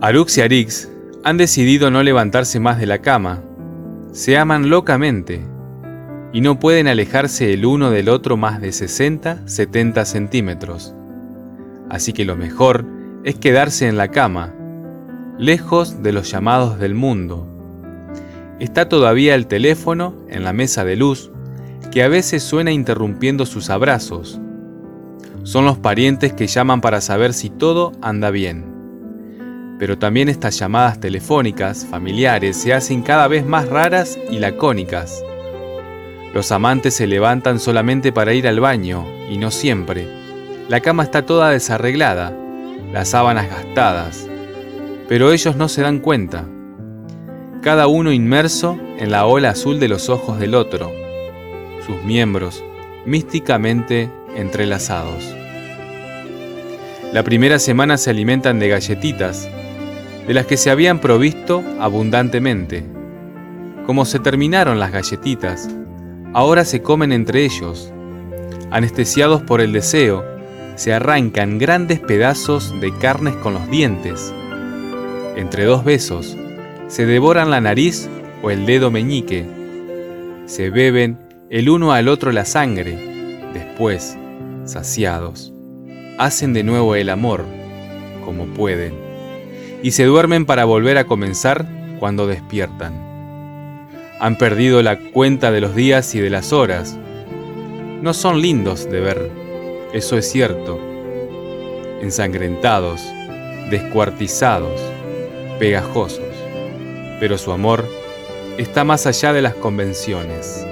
Arux y Arix han decidido no levantarse más de la cama. Se aman locamente y no pueden alejarse el uno del otro más de 60-70 centímetros. Así que lo mejor es quedarse en la cama, lejos de los llamados del mundo. Está todavía el teléfono en la mesa de luz, que a veces suena interrumpiendo sus abrazos. Son los parientes que llaman para saber si todo anda bien pero también estas llamadas telefónicas familiares se hacen cada vez más raras y lacónicas. Los amantes se levantan solamente para ir al baño, y no siempre. La cama está toda desarreglada, las sábanas gastadas, pero ellos no se dan cuenta. Cada uno inmerso en la ola azul de los ojos del otro, sus miembros místicamente entrelazados. La primera semana se alimentan de galletitas, de las que se habían provisto abundantemente. Como se terminaron las galletitas, ahora se comen entre ellos. Anestesiados por el deseo, se arrancan grandes pedazos de carnes con los dientes. Entre dos besos, se devoran la nariz o el dedo meñique. Se beben el uno al otro la sangre. Después, saciados, hacen de nuevo el amor, como pueden y se duermen para volver a comenzar cuando despiertan. Han perdido la cuenta de los días y de las horas. No son lindos de ver, eso es cierto. Ensangrentados, descuartizados, pegajosos. Pero su amor está más allá de las convenciones.